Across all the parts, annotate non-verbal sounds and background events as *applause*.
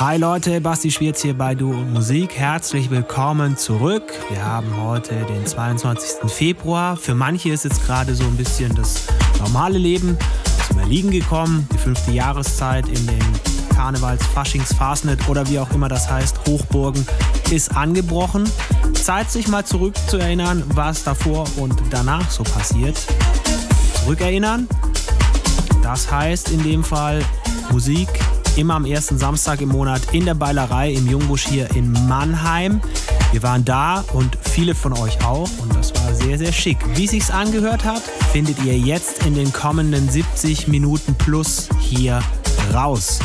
Hi Leute, Basti Schwierz hier bei Du und Musik. Herzlich willkommen zurück. Wir haben heute den 22. Februar. Für manche ist jetzt gerade so ein bisschen das normale Leben zum Erliegen gekommen. Die fünfte Jahreszeit in den Karnevals, Faschings, Fastnet oder wie auch immer das heißt, Hochburgen ist angebrochen. Zeit sich mal zurück zu erinnern, was davor und danach so passiert. Zurückerinnern. Das heißt in dem Fall Musik immer am ersten Samstag im Monat in der Beilerei im Jungbusch hier in Mannheim. Wir waren da und viele von euch auch und das war sehr, sehr schick. Wie sich's angehört hat, findet ihr jetzt in den kommenden 70 Minuten plus hier raus.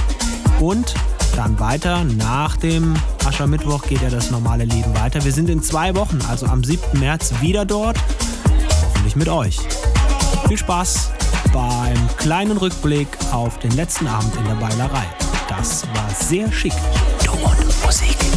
Und dann weiter, nach dem Aschermittwoch geht ja das normale Leben weiter. Wir sind in zwei Wochen, also am 7. März, wieder dort. Hoffentlich mit euch. Viel Spaß beim kleinen Rückblick auf den letzten Abend in der Beilerei. Das war sehr schick. Du und Musik.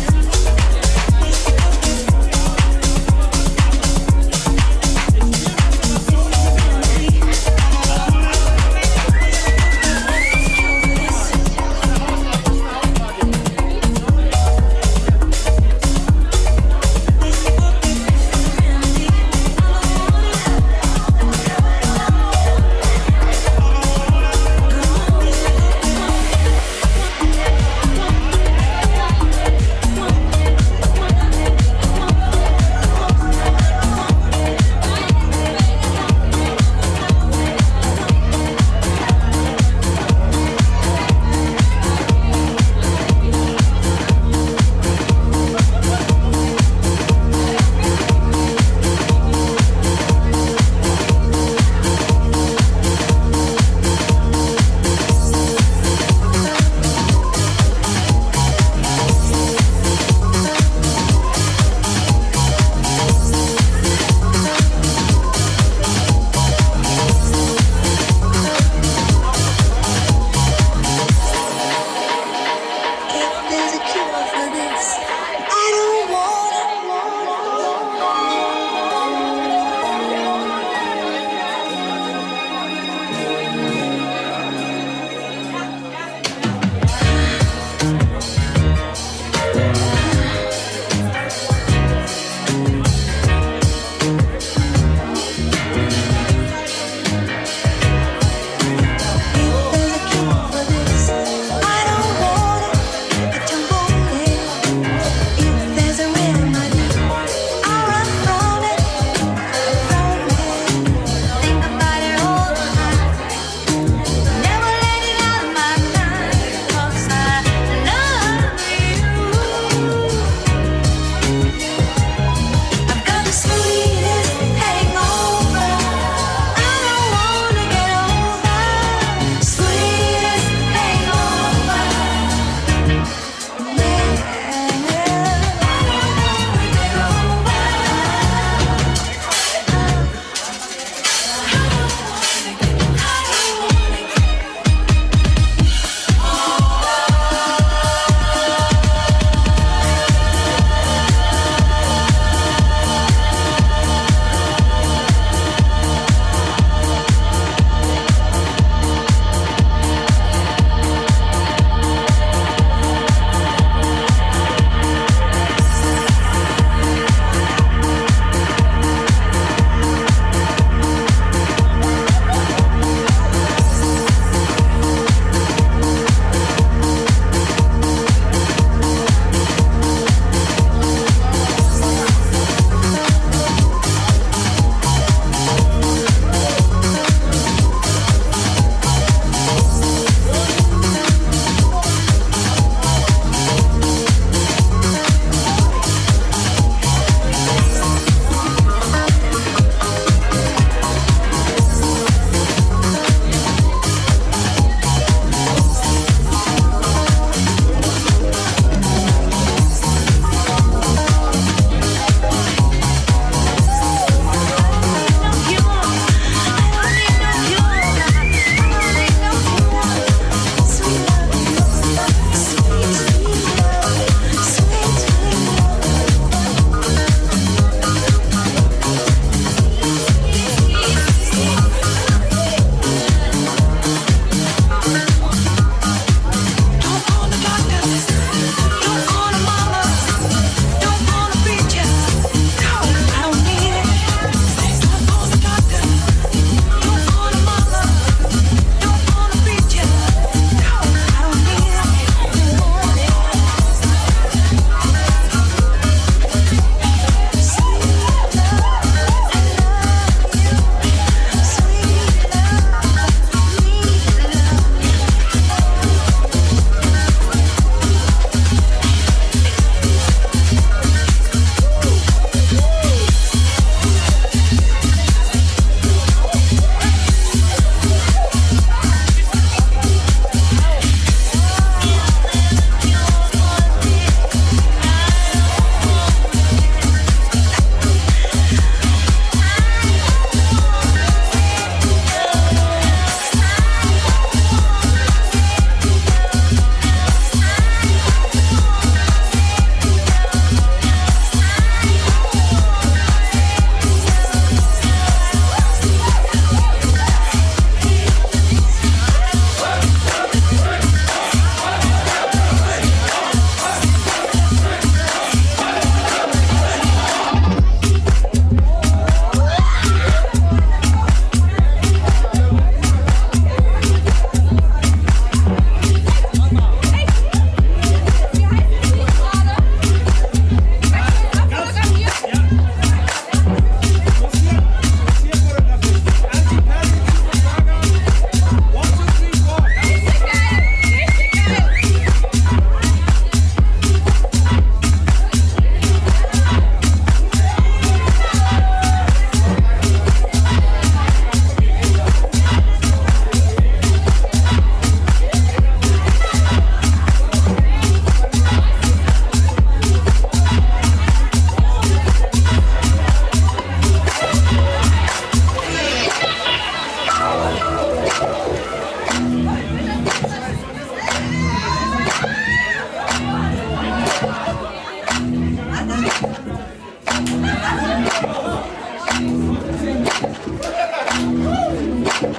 Thank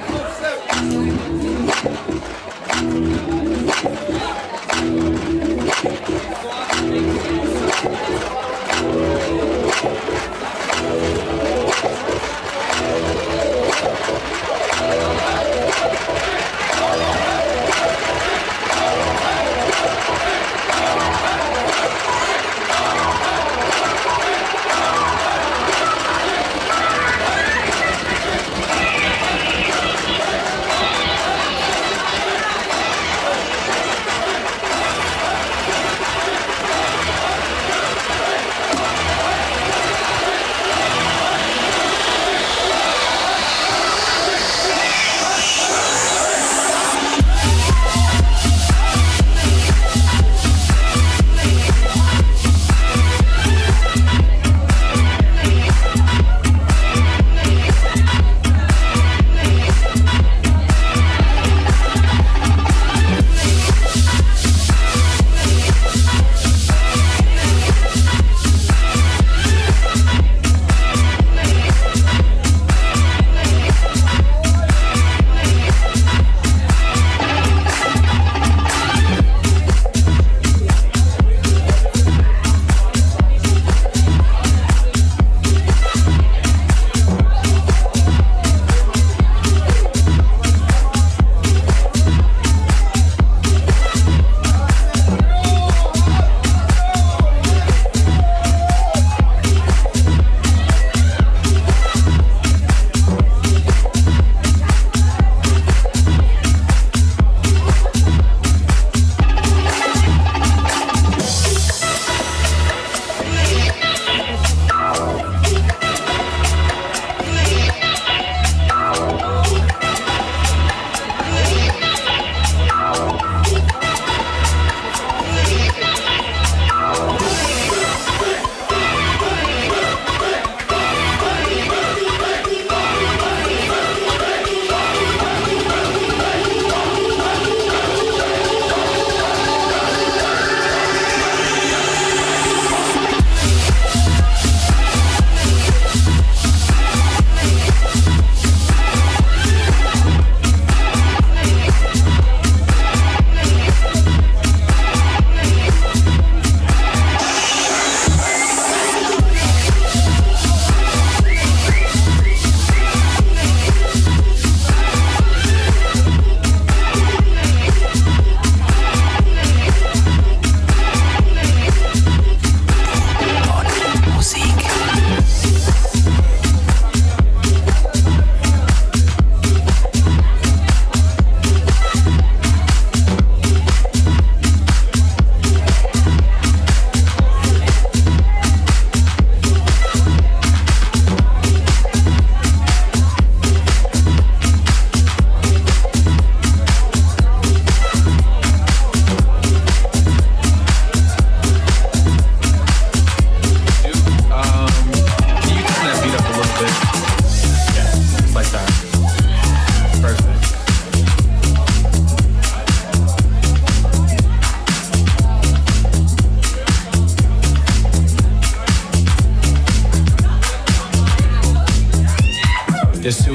you.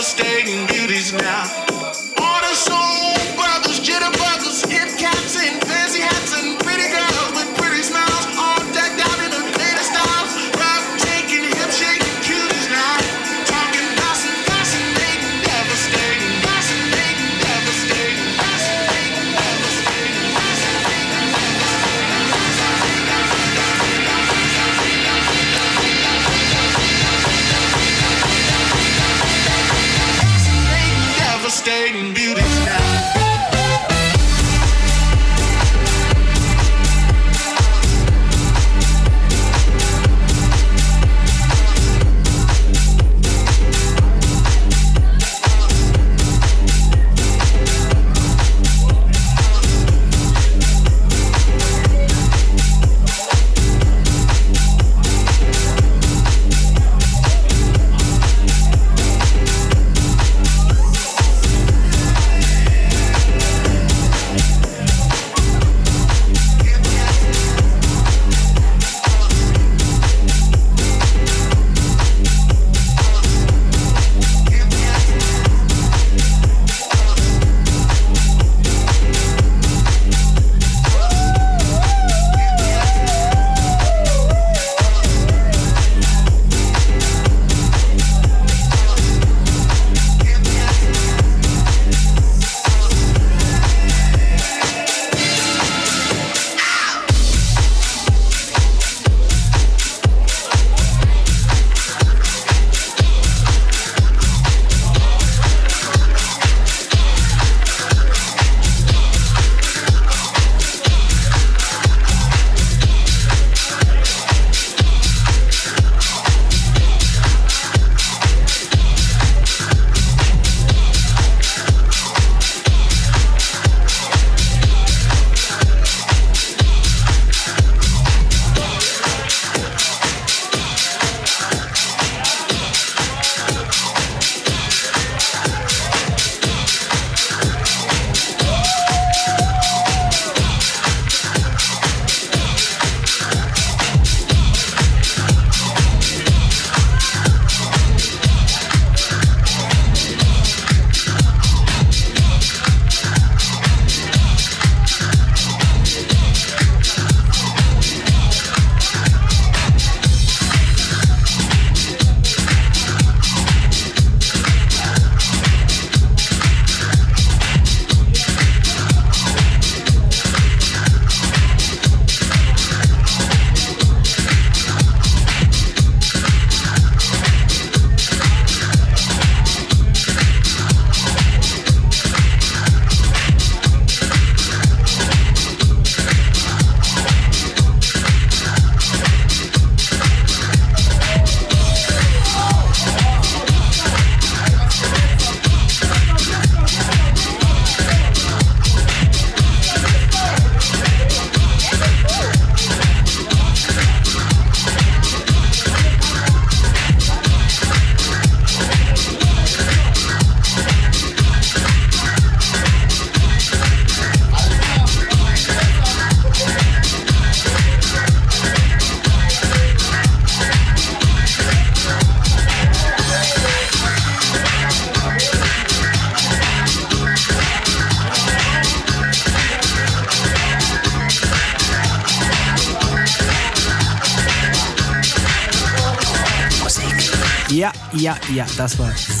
devastating beauties now.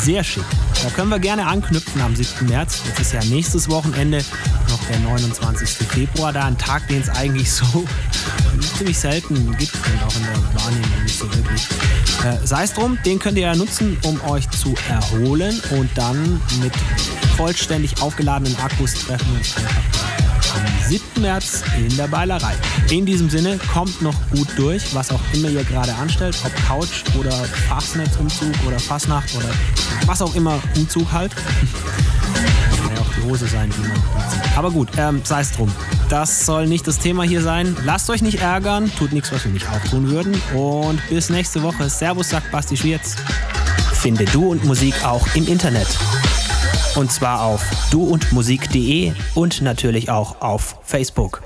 Sehr schick. Da können wir gerne anknüpfen am 7. März. Jetzt ist ja nächstes Wochenende noch der 29. Februar, da ein Tag, den es eigentlich so *laughs* ziemlich selten gibt und auch in der Wahrnehmung nicht so wirklich. Äh, Sei es drum, den könnt ihr ja nutzen, um euch zu erholen und dann mit vollständig aufgeladenen Akkus treffen wir uns am 7. März in der Beilerei. In diesem Sinne, kommt noch gut durch, was auch immer ihr gerade anstellt, ob Couch oder Fastnetzumzug oder Fassnacht oder was auch immer Umzug halt. Kann ja auch die Hose sein, die man. Aber gut, ähm, sei es drum. Das soll nicht das Thema hier sein. Lasst euch nicht ärgern, tut nichts, was wir nicht auch tun würden. Und bis nächste Woche. Servus, sagt Basti Schwierz. Finde Du und Musik auch im Internet. Und zwar auf duundmusik.de und natürlich auch auf Facebook.